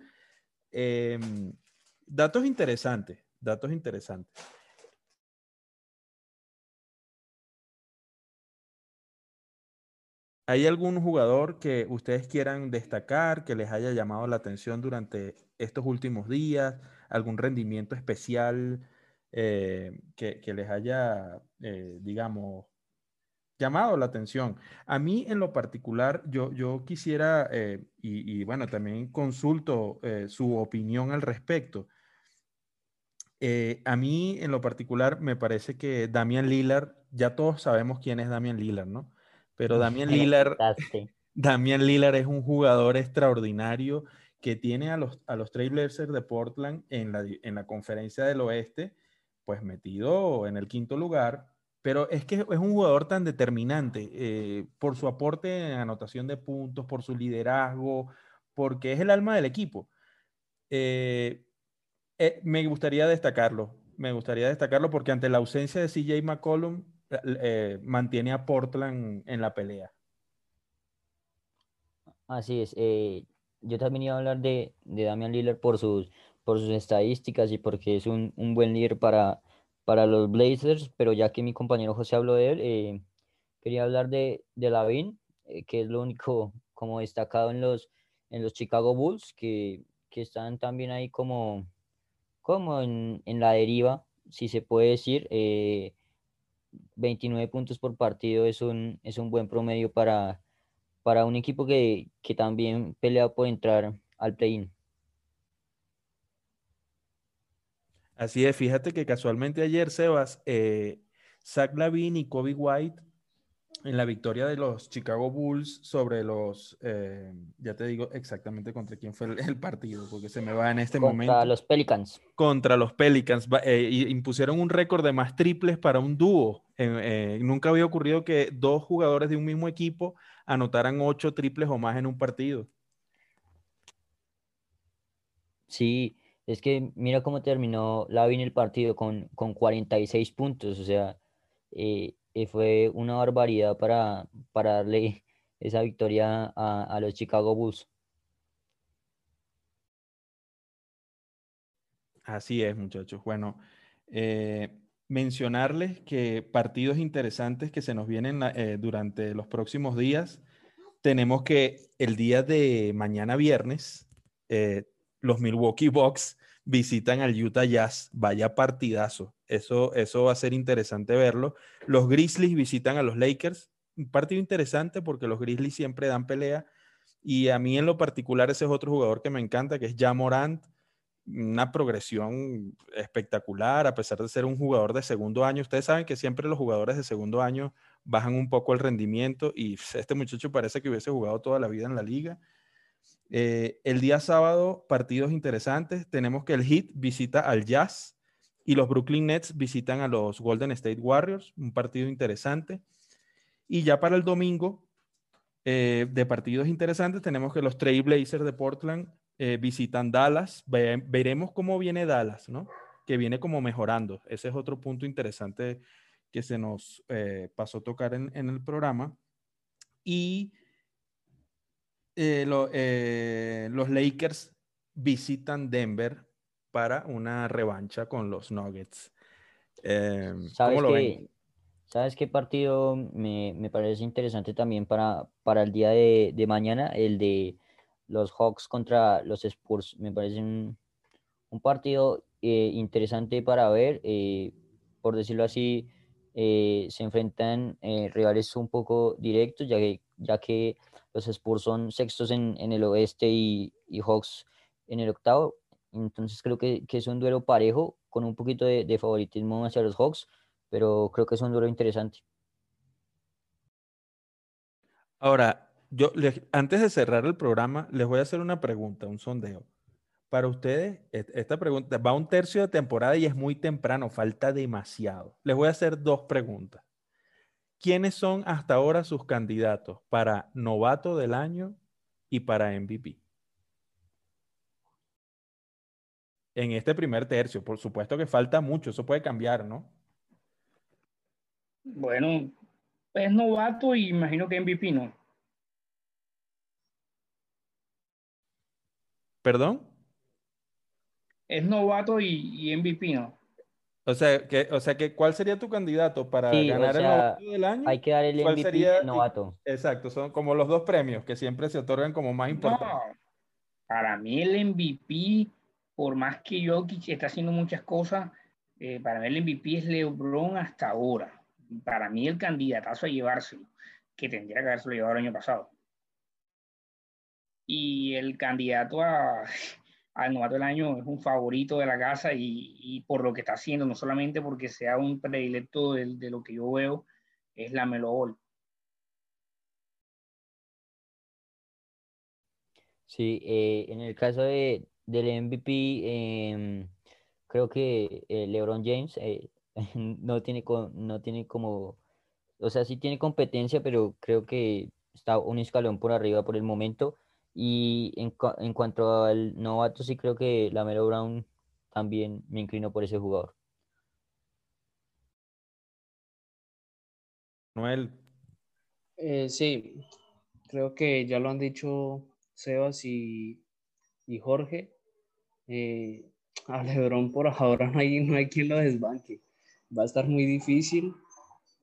Em, datos interesantes, datos interesantes. ¿Hay algún jugador que ustedes quieran destacar, que les haya llamado la atención durante estos últimos días? ¿Algún rendimiento especial eh, que, les haya, eh, digamos, llamado la atención. A mí en lo particular, yo, yo quisiera, eh, y, bueno, también consulto eh, su opinión al respecto. Eh, a mí en lo particular me parece que Damian Lillard, ya todos sabemos quién es Damian Lillard, ¿no? Pero Damian Lillard, Damian Lillard es un jugador extraordinario que tiene a los, a los Trailblazers de Portland en la, en la conferencia del oeste, pues metido en el quinto lugar, pero es que es un jugador tan determinante eh, por su aporte en anotación de puntos, por su liderazgo, porque es el alma del equipo. Eh, eh, me gustaría destacarlo, me gustaría destacarlo porque ante la ausencia de CJ McCollum mantiene a Portland en la pelea. Así es. yo también iba a hablar de, de Damian Lillard por sus, por sus estadísticas y porque es un, un buen líder para, para los Blazers, pero ya que mi compañero José habló de él, eh, quería hablar de, de Lavin, eh, que es lo único como destacado en los, en los Chicago Bulls, que, que están también ahí como, como en, en, la deriva, si se puede decir, 29 puntos por partido es un, es un buen promedio para, para un equipo que, que también pelea por entrar al play-in. Así es, fíjate que casualmente ayer, Sebas, eh, Zach Lavin y Kobe White en la victoria de los Chicago Bulls sobre los, eh, ya te digo exactamente contra quién fue el, partido, porque se me va en este momento. Contra los Pelicans. Contra los Pelicans. Eh, impusieron un récord de más triples para un dúo. Eh, nunca había ocurrido que dos jugadores de un mismo equipo anotaran ocho triples o más en un partido. Sí, es que mira cómo terminó Lavin el partido con, con 46 puntos, o sea, eh, eh, fue una barbaridad para, para darle esa victoria a, los Chicago Bulls. Así es, muchachos. Bueno, eh, mencionarles que partidos interesantes que se nos vienen eh, durante los próximos días. Tenemos que el día de mañana viernes, los Milwaukee Bucks visitan al Utah Jazz. Vaya partidazo. Eso, eso va a ser interesante verlo. Los Grizzlies visitan a los Lakers. Un partido interesante porque los Grizzlies siempre dan pelea. Y a mí en lo particular ese es otro jugador que me encanta, que es Jamorant. Una progresión espectacular, a pesar de ser un jugador de segundo año. Ustedes saben que siempre los jugadores de segundo año bajan un poco el rendimiento y este muchacho parece que hubiese jugado toda la vida en la liga eh, el día sábado, partidos interesantes. Tenemos que el Heat visita al Jazz y los Brooklyn Nets visitan a los Golden State Warriors, un partido interesante. Y ya para el domingo, eh, de partidos interesantes, tenemos que los Trail Blazers de Portland eh, visitan Dallas. veremos cómo viene Dallas, ¿no? Que viene como mejorando. Ese es otro punto interesante que se nos pasó a tocar en, en el programa. Y eh, eh, los Lakers visitan Denver para una revancha con los Nuggets. Em, ¿Sabes, qué, ¿Sabes qué partido me, parece interesante también para, para el día de, mañana? El de los Hawks contra los Spurs. Me parece un, partido eh, interesante para ver. por decirlo así, se enfrentan rivales un poco directos, ya que, ya que los Spurs son sextos en, el oeste y, Hawks en el octavo. Entonces creo que, es un duelo parejo con un poquito de, favoritismo hacia los Hawks, pero creo que es un duelo interesante. Ahora, yo antes de cerrar el programa, les voy a hacer una pregunta, un sondeo. Para ustedes, esta pregunta va un tercio de temporada y es muy temprano, falta demasiado. Les voy a hacer dos preguntas. ¿Quiénes son hasta ahora sus candidatos para novato del año y para MVP? En este primer tercio, por supuesto que falta mucho, eso puede cambiar, ¿no? Bueno, es novato y imagino que MVP no. ¿Perdón? Es novato y, y MVP no. O sea, que, o sea que, ¿cuál sería tu candidato para ganar el novato del año? Hay que dar el MVP sería, novato. Exacto, son como los dos premios que siempre se otorgan como más importantes. para mí el MVP, por más que Jokic está haciendo muchas cosas, eh, para mí el MVP es LeBron hasta ahora. Para mí el candidatazo a llevárselo, que tendría que haberse llevado el año pasado. Y el candidato a, al novato del año es un favorito de la casa y, por lo que está haciendo, no solamente porque sea un predilecto de, de lo que yo veo, es la Melo Sí, eh, en el caso de, del MVP, em, creo que eh, LeBron James eh, no, tiene no tiene como, o sea, sí tiene competencia, pero creo que está un escalón por arriba por el momento. Y en, en, cuanto al novato, sí creo que la Melo Brown también me inclino por ese jugador. Noel. Eh, sí, creo que ya lo han dicho Sebas y, y Jorge. Eh, a Lebron por ahora no hay, no hay quien lo desbanque. Va a estar muy difícil.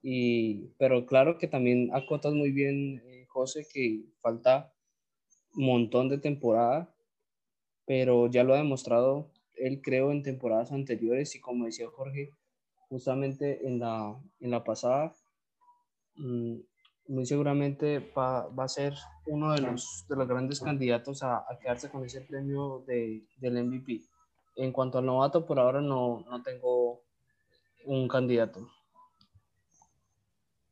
Y, pero claro que también acotas muy bien, eh, José, que falta montón de temporada, pero ya lo ha demostrado él creo en temporadas anteriores y como decía Jorge, justamente en la, en la pasada, mm, muy seguramente va, va, a ser uno de los, de los grandes candidatos a, a quedarse con ese premio de, del MVP. En cuanto al novato, por ahora no, no tengo un candidato.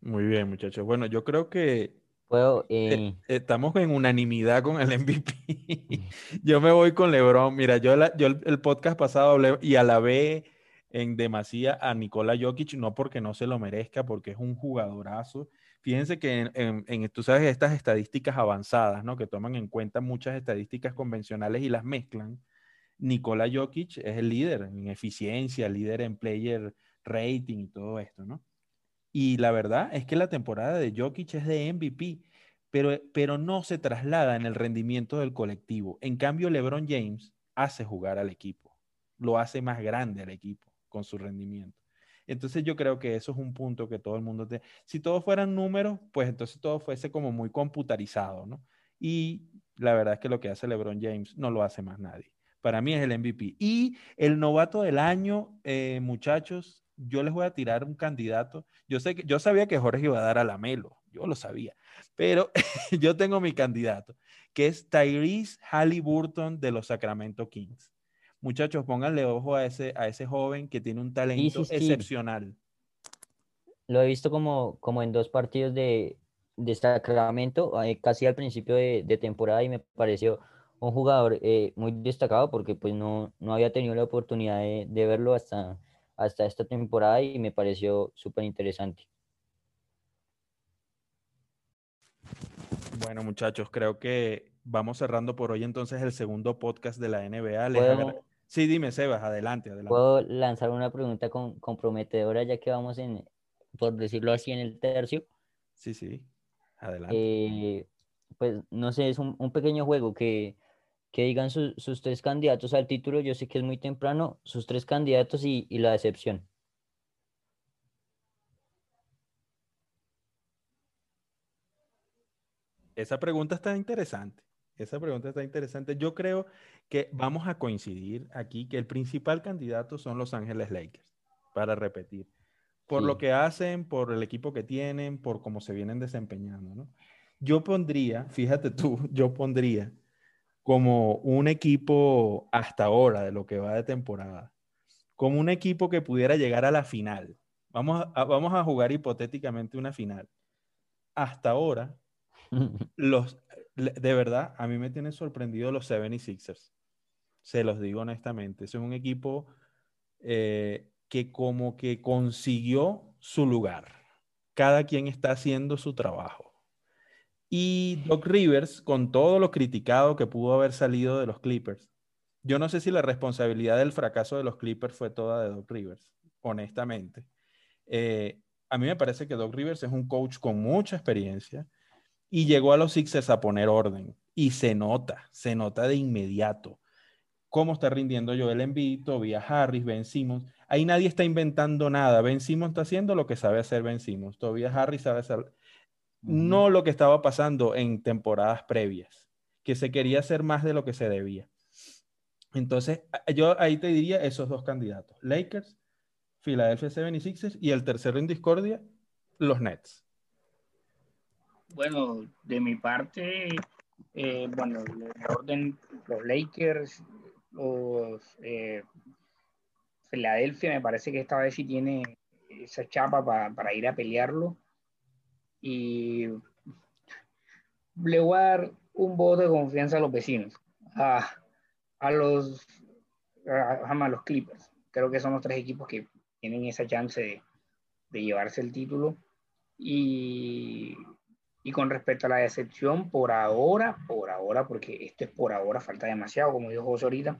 Muy bien, muchachos. Bueno, yo creo que Puedo, eh, estamos en unanimidad con el MVP. yo me voy con LeBron. Mira, yo, yo el, podcast pasado hablé y alabé en demasía a Nikola Jokic, no porque no se lo merezca, porque es un jugadorazo. Fíjense que en, tú sabes, estas estadísticas avanzadas, ¿no? Que toman en cuenta muchas estadísticas convencionales y las mezclan. Nikola Jokic es el líder en eficiencia, líder en player rating y todo esto, ¿no? Y la verdad es que la temporada de Jokic es de MVP, pero, pero no se traslada en el rendimiento del colectivo. En cambio, LeBron James hace jugar al equipo, lo hace más grande al equipo con su rendimiento. Entonces yo creo que eso es un punto que todo el mundo te... Si todos fueran números, pues entonces todo fuese como muy computarizado, ¿no? Y la verdad es que lo que hace LeBron James no lo hace más nadie. Para mí es el MVP. Y el novato del año, eh, muchachos, yo les voy a tirar un candidato. Yo sé que yo sabía que Jorge iba a dar a la Melo, yo lo sabía, pero yo tengo mi candidato, que es Tyrese Halliburton de los Sacramento Kings. Muchachos, pónganle ojo a ese, a ese joven que tiene un talento excepcional. Lo he visto como, como en dos partidos de, de Sacramento, eh, casi al principio de, de, temporada, y me pareció un jugador eh, muy destacado porque pues no, no había tenido la oportunidad de, de verlo hasta, hasta esta temporada y me pareció súper interesante. Bueno, muchachos, creo que vamos cerrando por hoy entonces el segundo podcast de la NBA. Sí, dime, Sebas, adelante, adelante. ¿Puedo lanzar una pregunta con, comprometedora ya que vamos en, por decirlo así, en el tercio? Sí, sí, adelante. Eh, pues no sé, es un, un pequeño juego que que digan sus tres candidatos al título. Yo sé que es muy temprano, sus tres candidatos y, la decepción. Esa pregunta está interesante. Esa pregunta está interesante. Yo creo que vamos a coincidir aquí que el principal candidato son Los Ángeles Lakers, para repetir. Por lo que hacen, por el equipo que tienen, por cómo se vienen desempeñando, ¿no? Yo pondría, fíjate tú, yo pondría como un equipo hasta ahora de lo que va de temporada, como un equipo que pudiera llegar a la final. Vamos a, vamos a jugar hipotéticamente una final. Hasta ahora, los, de verdad, a mí me tienen sorprendido los 76ers. Se los digo honestamente. Es un equipo eh, que como que consiguió su lugar. Cada quien está haciendo su trabajo. Y Doc Rivers, con todo lo criticado que pudo haber salido de los Clippers, yo no sé si la responsabilidad del fracaso de los Clippers fue toda de Doc Rivers, honestamente. Eh, a mí me parece que Doc Rivers es un coach con mucha experiencia y llegó a los Sixers a poner orden. Y se nota, se nota de inmediato cómo está rindiendo Joel Embiid, Tobias Harris, Ben Simmons. Ahí nadie está inventando nada. Ben Simmons está haciendo lo que sabe hacer Ben Simmons. Tobias Harris sabe hacer no lo que estaba pasando en temporadas previas, que se quería hacer más de lo que se debía. Entonces, yo ahí te diría esos dos candidatos, Lakers, Philadelphia 76ers y el tercero en discordia, los Nets. Bueno, de mi parte, eh, bueno, el orden, los Lakers, los eh, Philadelphia, me parece que esta vez sí tiene esa chapa para ir a pelearlo y le voy a dar un voto de confianza a los vecinos, a, a los, a, a, los Clippers. Creo que son los tres equipos que tienen esa chance de, de llevarse el título. Y, y, con respecto a la decepción, por ahora, por ahora, porque esto es por ahora, falta demasiado, como dijo José ahorita,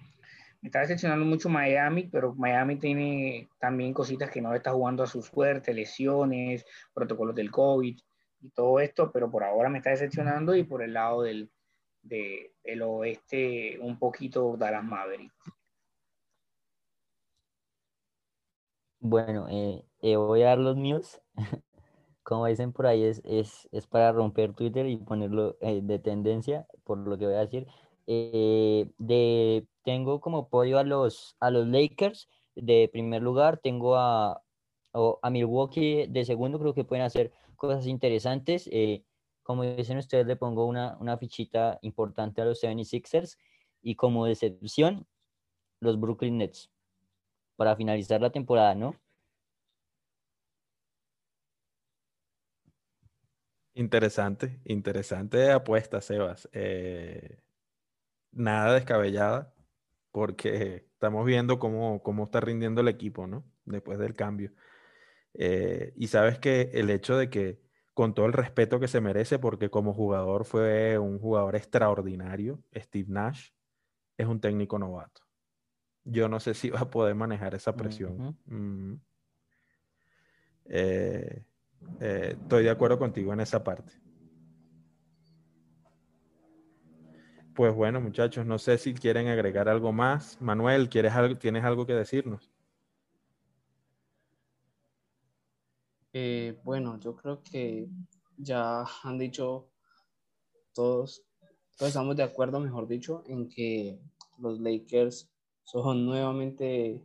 me está decepcionando mucho Miami, pero Miami tiene también cositas que no está jugando a su suerte, lesiones, protocolos del COVID y todo esto, pero por ahora me está decepcionando y por el lado del, del oeste un poquito Dallas Mavericks. Bueno, eh, eh, voy a dar los míos. Como dicen por ahí, es, es, es para romper Twitter y ponerlo eh, de tendencia, por lo que voy a decir. De, tengo como podio a los, a los Lakers. De primer lugar, tengo a, a Milwaukee de segundo, creo que pueden hacer cosas interesantes. Eh, como dicen ustedes, le pongo una, una fichita importante a los 76ers y como decepción, los Brooklyn Nets para finalizar la temporada, ¿no? Interesante, interesante apuesta, Sebas. Eh, nada descabellada, porque estamos viendo cómo, cómo, está rindiendo el equipo, ¿no? Después del cambio. Eh, y sabes que el hecho de que, con todo el respeto que se merece, porque como jugador fue un jugador extraordinario, Steve Nash, es un técnico novato. Yo no sé si va a poder manejar esa presión. eh, eh, estoy de acuerdo contigo en esa parte. Pues bueno, muchachos, no sé si quieren agregar algo más. Manuel, ¿quieres algo, ¿tienes algo que decirnos? Eh, bueno, yo creo que ya han dicho todos, todos estamos de acuerdo, mejor dicho, en que los Lakers son nuevamente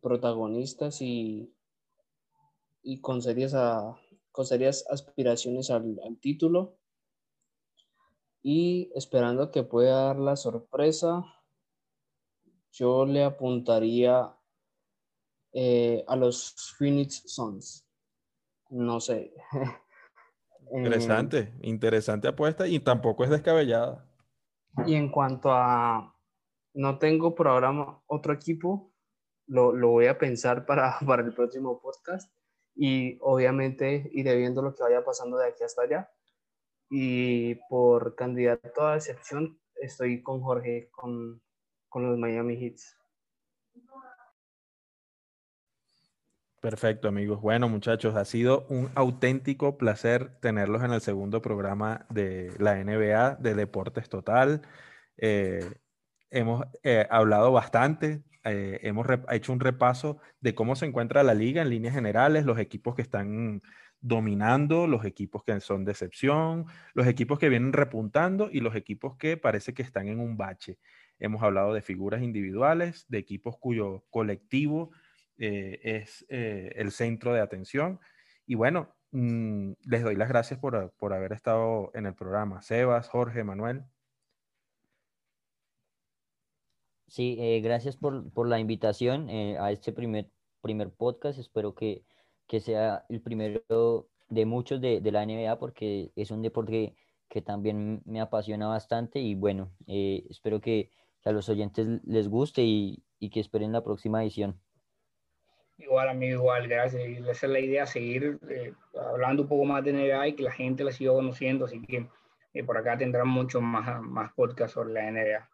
protagonistas y y con serias, con serias aspiraciones al, título y esperando que pueda dar la sorpresa, yo le apuntaría eh, a los Phoenix Suns. No sé. Interesante, interesante apuesta y tampoco es descabellada. Y en cuanto a, no tengo por ahora otro equipo, lo, lo voy a pensar para, para el próximo podcast y obviamente iré viendo lo que vaya pasando de aquí hasta allá. Y por candidato a excepción, estoy con Jorge, con, con los Miami Heats. Perfecto, amigos. Bueno, muchachos, ha sido un auténtico placer tenerlos en el segundo programa de la NBA de Deportes Total. Eh, hemos eh, hablado bastante eh, hemos hecho un repaso de cómo se encuentra la liga en líneas generales, los equipos que están dominando, los equipos que son decepción, los equipos que vienen repuntando y los equipos que parece que están en un bache. Hemos hablado de figuras individuales, de equipos cuyo colectivo eh, es eh, el centro de atención. Y bueno, mm, les doy las gracias por, por haber estado en el programa. Sebas, Jorge, Manuel. Sí, eh, gracias por, por, la invitación a este primer, primer podcast. Espero que, que, sea el primero de muchos de, de, la NBA porque es un deporte que, también me apasiona bastante y bueno, eh, espero que, a los oyentes les guste y, y, que esperen la próxima edición. Igual, amigo, igual, gracias. Esa es la idea, seguir hablando un poco más de NBA y que la gente la siga conociendo, así que por acá tendrán mucho más, más podcast sobre la NBA.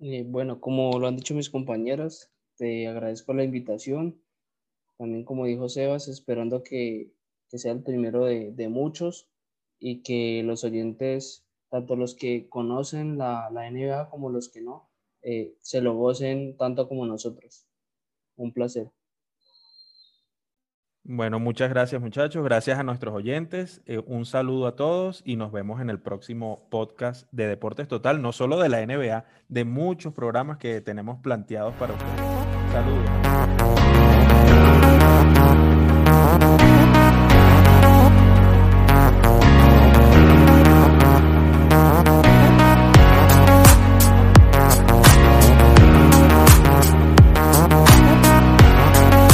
Eh, bueno, como lo han dicho mis compañeras, te agradezco la invitación. También, como dijo Sebas, esperando que, sea el primero de, muchos y que los oyentes, tanto los que conocen la, la NBA como los que no, eh, se lo gocen tanto como nosotros. Un placer. Bueno, muchas gracias muchachos, gracias a nuestros oyentes, eh, un saludo a todos y nos vemos en el próximo podcast de Deportes Total, no solo de la NBA, de muchos programas que tenemos planteados para ustedes. Falou.